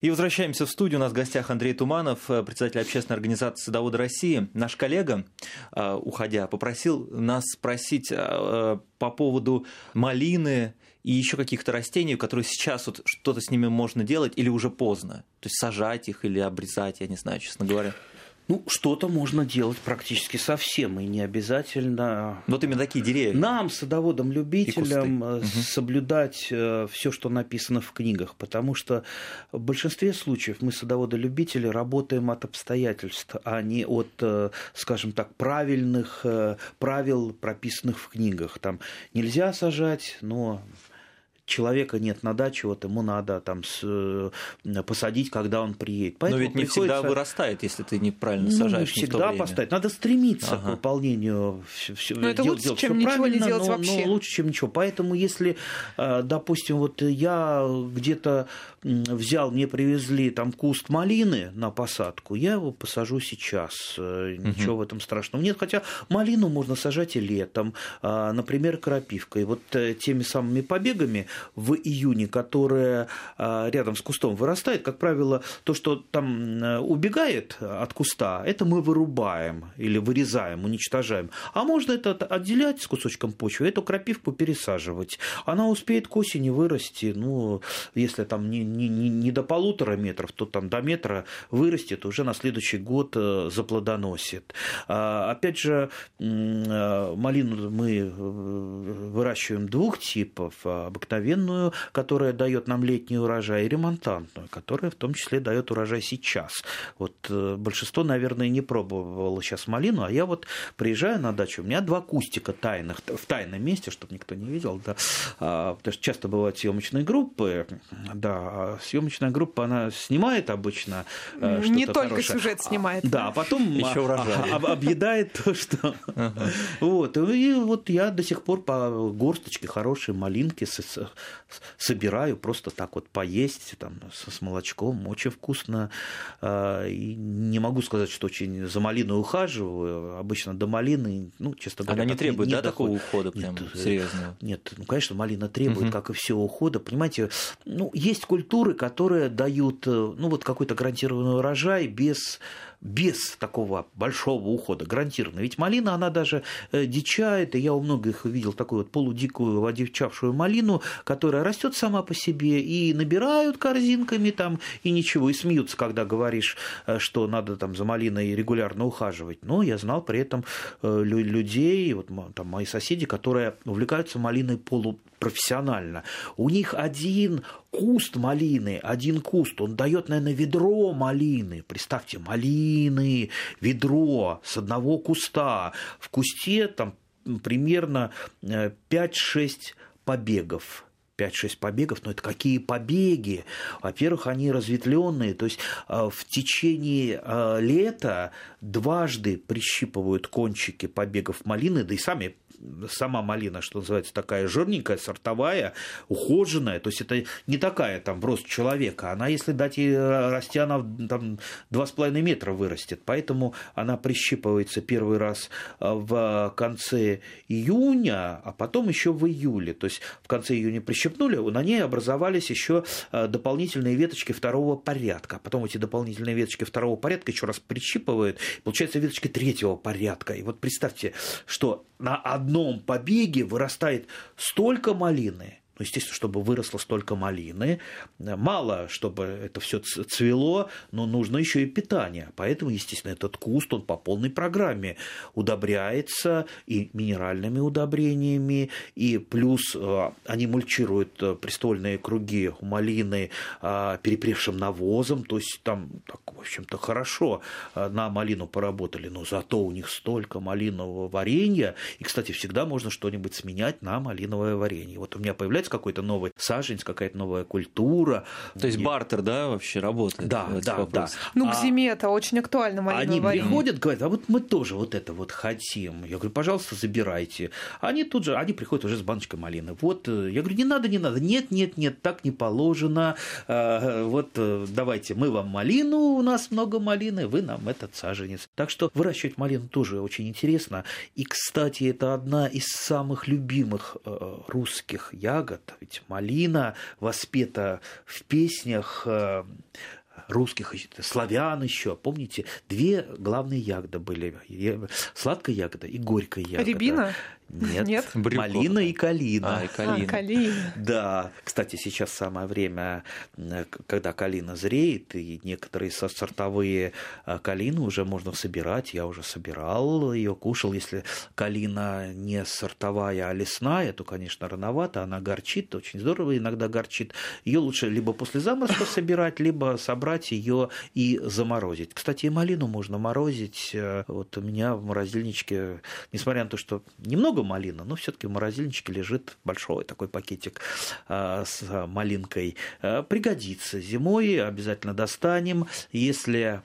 И возвращаемся в студию. У нас в гостях Андрей Туманов, э, председатель общественной организации «Садоводы России». Наш коллега, э, уходя, попросил нас спросить э, по поводу малины и еще каких-то растений, которые сейчас вот что-то с ними можно делать или уже поздно. То есть сажать их или обрезать, я не знаю, честно говоря. Ну, что-то можно делать практически совсем, и не обязательно... Вот именно такие деревья. Нам, садоводам-любителям, угу. соблюдать все, что написано в книгах, потому что в большинстве случаев мы, садоводы-любители, работаем от обстоятельств, а не от, э, скажем так, правильных э, правил, прописанных в книгах. Там нельзя сажать, но человека нет на даче, вот ему надо там с, э, посадить, когда он приедет. Поэтому Но ведь не приходится... всегда вырастает, если ты неправильно сажаешь. Ну, не всегда поставить. Надо стремиться ага. к выполнению. Но это лучше, делать чем ничего не делать но, вообще. Но лучше, чем ничего. Поэтому если, э, допустим, вот я где-то взял, мне привезли там куст малины на посадку, я его посажу сейчас. Э, ничего угу. в этом страшного нет. Хотя малину можно сажать и летом, например, крапивкой. Вот теми самыми побегами в июне, которая а, рядом с кустом вырастает, как правило, то, что там э, убегает от куста, это мы вырубаем или вырезаем, уничтожаем. А можно это отделять с кусочком почвы, эту крапивку пересаживать. Она успеет к осени вырасти, ну, если там не, не, не до полутора метров, то там до метра вырастет, уже на следующий год э, заплодоносит. А, опять же, э, малину мы выращиваем двух типов, обыкновенную обыкновенную, которая дает нам летний урожай, и ремонтантную, которая в том числе дает урожай сейчас. Вот э, большинство, наверное, не пробовало сейчас малину, а я вот приезжаю на дачу, у меня два кустика тайных, в тайном месте, чтобы никто не видел, да, а, потому что часто бывают съемочные группы, да, а съемочная группа, она снимает обычно э, Не только хорошее. сюжет снимает. Да, а потом Еще урожай. объедает то, что... Вот, и вот я до сих пор по горсточке хорошей малинки собираю просто так вот поесть там, с, молочком, очень вкусно. А, и не могу сказать, что очень за малиной ухаживаю. Обычно до малины, ну, честно говоря... Она не требует, не, не да, такого ухода прям нет, э, серьезного? Нет, ну, конечно, малина требует, угу. как и все ухода. Понимаете, ну, есть культуры, которые дают, э, ну, вот какой-то гарантированный урожай без без такого большого ухода, гарантированно. Ведь малина, она даже э, дичает, и я у многих видел такую вот полудикую одичавшую малину, которая растет сама по себе, и набирают корзинками там, и ничего, и смеются, когда говоришь, э, что надо там за малиной регулярно ухаживать. Но я знал при этом э, людей, вот там мои соседи, которые увлекаются малиной полу профессионально. У них один куст малины, один куст, он дает, наверное, ведро малины. Представьте, малины, ведро с одного куста. В кусте там примерно 5-6 э, побегов 5-6 побегов, но это какие побеги? Во-первых, они разветвленные, то есть э, в течение э, лета дважды прищипывают кончики побегов малины, да и сами сама малина, что называется, такая жирненькая, сортовая, ухоженная, то есть это не такая там рост человека, она, если дать ей расти, она там 2,5 метра вырастет, поэтому она прищипывается первый раз э, в конце июня, а потом еще в июле, то есть в конце июня прищипнули, на ней образовались еще э, дополнительные веточки второго порядка, а потом эти дополнительные веточки второго порядка еще раз прищипывают, получается веточки третьего порядка, и вот представьте, что на одном побеге вырастает столько малины, ну, естественно, чтобы выросло столько малины, мало, чтобы это все цвело, но нужно еще и питание. Поэтому, естественно, этот куст, он по полной программе удобряется и минеральными удобрениями, и плюс э, они мульчируют э, приствольные круги у малины э, перепревшим навозом, то есть там, так, в общем-то, хорошо на малину поработали, но зато у них столько малинового варенья, и, кстати, всегда можно что-нибудь сменять на малиновое варенье. Вот у меня появляется появляется какой-то новый саженец, какая-то новая культура. То есть и... бартер, да, вообще работает? Да, да, да. Ну, к а зиме это очень актуально, Они варенье. приходят, говорят, а вот мы тоже вот это вот хотим. Я говорю, пожалуйста, забирайте. Они тут же, они приходят уже с баночкой малины. Вот, э, я говорю, не надо, не надо. Нет, нет, нет, так не положено. А, вот э, давайте, мы вам малину, у нас много малины, вы нам этот саженец. Так что выращивать малину тоже очень интересно. И, кстати, это одна из самых любимых э, русских ягод ягод. Ведь малина воспета в песнях э, русских, славян еще. Помните, две главные ягоды были. Сладкая ягода и горькая ягода. Рябина? Нет, Нет? малина и калина. А, и калина. А, калина. Да, кстати, сейчас самое время, когда калина зреет, и некоторые сортовые а, калины уже можно собирать. Я уже собирал ее, кушал. Если калина не сортовая, а лесная, то, конечно, рановато. Она горчит, очень здорово иногда горчит. Ее лучше либо после заморозка собирать, либо собрать ее и заморозить. Кстати, и малину можно морозить. Вот у меня в морозильничке, несмотря на то, что немного много малина, но все-таки в морозильничке лежит большой такой пакетик а, с малинкой. А, пригодится зимой, обязательно достанем. Если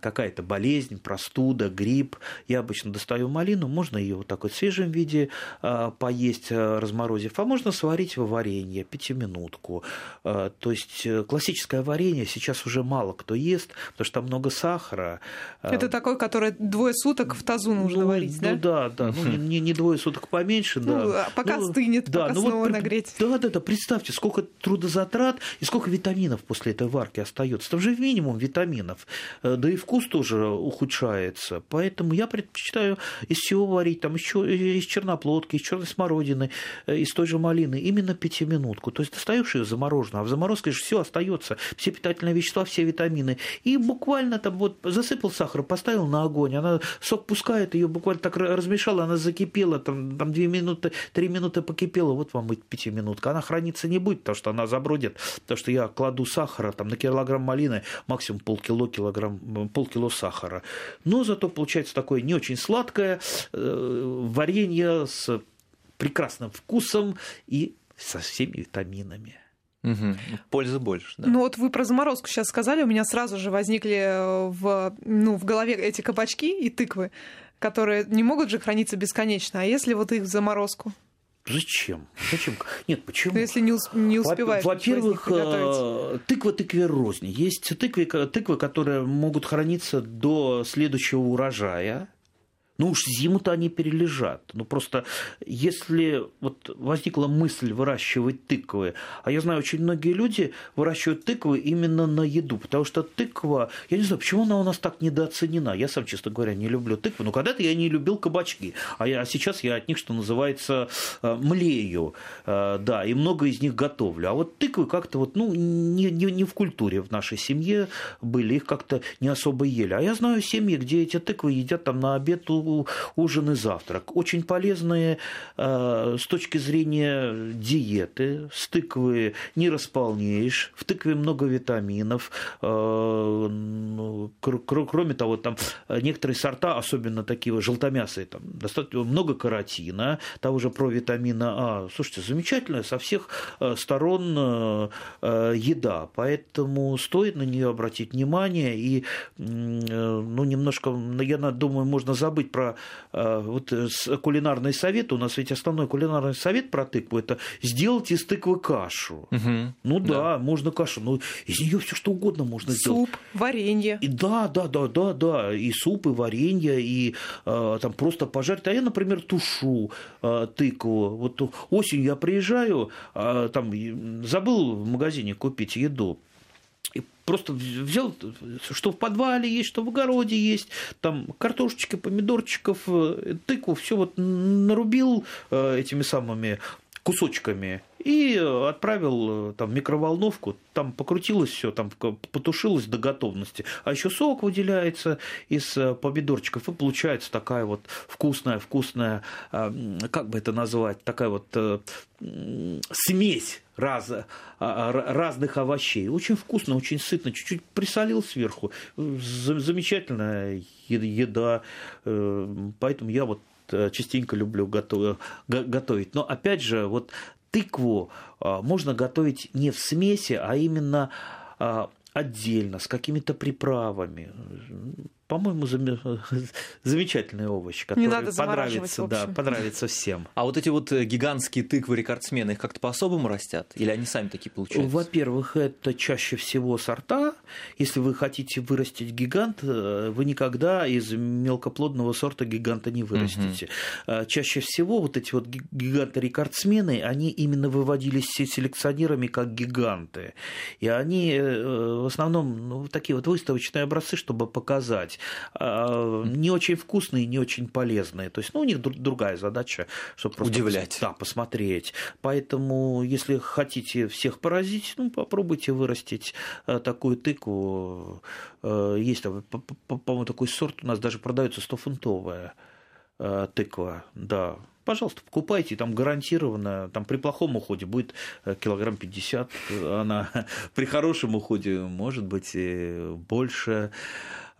какая-то болезнь, простуда, грипп, я обычно достаю малину, можно ее вот так вот в свежем виде а, поесть, разморозив, а можно сварить в варенье, пятиминутку. То есть э, классическое варенье сейчас уже мало кто ест, потому что там много сахара. Это такой, который двое суток в тазу нужно ну, варить, да? Ну да, да. Ну, не, не двое суток суток поменьше, ну, да. Пока ну, стынет, да, пока ну, снова вот, нагреть. Да, да, да. Представьте, сколько трудозатрат и сколько витаминов после этой варки остается. Там же минимум витаминов. Э, да и вкус тоже ухудшается. Поэтому я предпочитаю из всего варить. Там еще из черноплодки, из черной смородины, э, из той же малины. Именно пятиминутку. То есть достаешь ее замороженную, а в заморозке же все остается. Все питательные вещества, все витамины. И буквально там вот засыпал сахар, поставил на огонь, она сок пускает, ее буквально так размешала, она закипела, там там, две минуты, три минуты покипела, вот вам и пятиминутка. Она храниться не будет, потому что она забродит, потому что я кладу сахара там, на килограмм малины, максимум полкило, килограмм, полкило сахара. Но зато получается такое не очень сладкое э, варенье с прекрасным вкусом и со всеми витаминами. Угу. Пользы больше. Да. Ну вот вы про заморозку сейчас сказали, у меня сразу же возникли э, в, ну, в голове эти кабачки и тыквы которые не могут же храниться бесконечно, а если вот их в заморозку? Зачем? Зачем? Нет, почему? Ну, если не, усп- не успеваешь. Во-первых, э, тыква тыкве рознь. Есть тыквы, тыквы, которые могут храниться до следующего урожая. Ну уж зиму-то они перележат. Ну просто если вот возникла мысль выращивать тыквы, а я знаю, очень многие люди выращивают тыквы именно на еду, потому что тыква, я не знаю, почему она у нас так недооценена. Я сам, честно говоря, не люблю тыквы, но когда-то я не любил кабачки, а, я, а сейчас я от них, что называется, э, млею, э, да, и много из них готовлю. А вот тыквы как-то вот, ну, не, не, не в культуре в нашей семье были, их как-то не особо ели. А я знаю семьи, где эти тыквы едят там на обед ужин и завтрак. Очень полезные э, с точки зрения диеты. С тыквы не располнеешь. В тыкве много витаминов. Э, ну, кроме того, там некоторые сорта, особенно такие желтомясые, там достаточно много каротина, того же провитамина А. Слушайте, замечательная со всех э, сторон еда. Поэтому стоит на нее обратить внимание и ну, немножко, я думаю, можно забыть про Э, вот э, кулинарный совет, у нас ведь основной кулинарный совет про тыкву это сделать из тыквы кашу. Угу. Ну да, да, можно кашу, но из нее все что угодно можно суп, сделать. Суп, варенье. И да, да, да, да, да, и суп, и варенье, и э, там просто пожарить. А я, например, тушу э, тыкву. Вот осенью я приезжаю, э, там забыл в магазине купить еду просто взял, что в подвале есть, что в огороде есть, там картошечки, помидорчиков, э, тыкву, все вот нарубил э, этими самыми кусочками и отправил э, там, микроволновку, там покрутилось все, там потушилось до готовности. А еще сок выделяется из помидорчиков, и получается такая вот вкусная, вкусная, как бы это назвать, такая вот смесь раз, а, а, разных овощей. Очень вкусно, очень сытно. Чуть-чуть присолил сверху. Замечательная еда. Э, поэтому я вот э, частенько люблю готовить. Но опять же, вот тыкву а, можно готовить не в смеси, а именно отдельно, с какими-то приправами. по-моему, замечательный овощ, который Не надо понравится, да, понравится всем. А вот эти вот э, гигантские тыквы-рекордсмены, их как-то по-особому растят? Или они сами такие получаются? Во-первых, это чаще всего сорта. Если вы хотите вырастить гигант, э, вы никогда из мелкоплодного сорта гиганта не вырастите. Угу. Чаще всего вот эти вот гиганты-рекордсмены, они именно выводились селекционерами как гиганты. И они э, в основном ну, такие вот выставочные образцы, чтобы показать. А, не очень вкусные, не очень полезные. То есть, ну, у них другая задача, чтобы просто удивлять. Да, посмотреть. Поэтому, если хотите всех поразить, ну, попробуйте вырастить такую тыкву. Э, есть, по-моему, такой сорт у нас даже продается 100-фунтовая тыква, да, пожалуйста, покупайте, там гарантированно, там при плохом уходе будет э, килограмм 50, она при хорошем уходе может быть больше.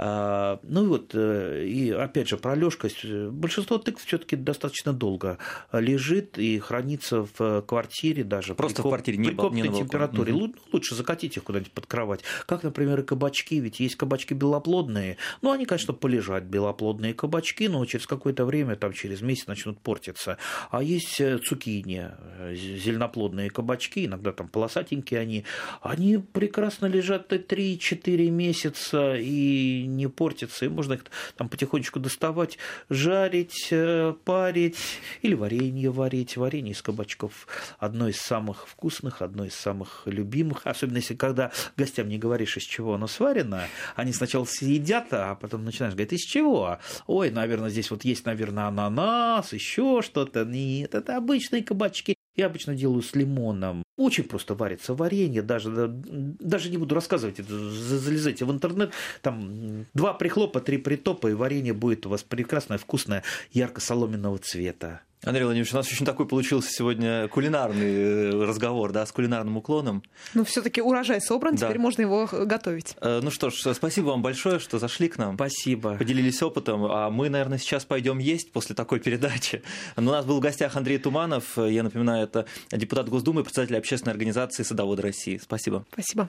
А, ну и вот, э, и опять же, про лёжкость. Большинство тыкв все таки достаточно долго лежит и хранится в квартире даже. Просто при, в квартире, не При комнатной температуре. Угу. Лучше закатить их куда-нибудь под кровать. Как, например, и кабачки. Ведь есть кабачки белоплодные. Ну, они, конечно, полежат, белоплодные кабачки, но через какое-то время, там, через месяц начнут портиться. А есть э, цукини, э, зеленоплодные кабачки, иногда там полосатенькие они. Они прекрасно лежат 3-4 месяца и не портится, и можно их там потихонечку доставать, жарить, э, парить или варенье варить. Варенье из кабачков одно из самых вкусных, одно из самых любимых, особенно если когда гостям не говоришь, из чего оно сварено, они сначала съедят, а потом начинаешь говорить, из чего? Ой, наверное, здесь вот есть, наверное, ананас, еще что-то. Нет, это обычные кабачки. Я обычно делаю с лимоном. Очень просто варится варенье, даже, даже не буду рассказывать, залезайте в интернет, там два прихлопа, три притопа, и варенье будет у вас прекрасное, вкусное, ярко-соломенного цвета. Андрей Владимирович, у нас очень такой получился сегодня кулинарный э, разговор, да, с кулинарным уклоном. Ну, все-таки урожай собран, да. теперь можно его готовить. Э, ну что ж, спасибо вам большое, что зашли к нам. Спасибо. Поделились опытом. А мы, наверное, сейчас пойдем есть после такой передачи. Но у нас был в гостях Андрей Туманов. Я напоминаю, это депутат Госдумы, председатель общественной организации «Садоводы России». Спасибо. Спасибо.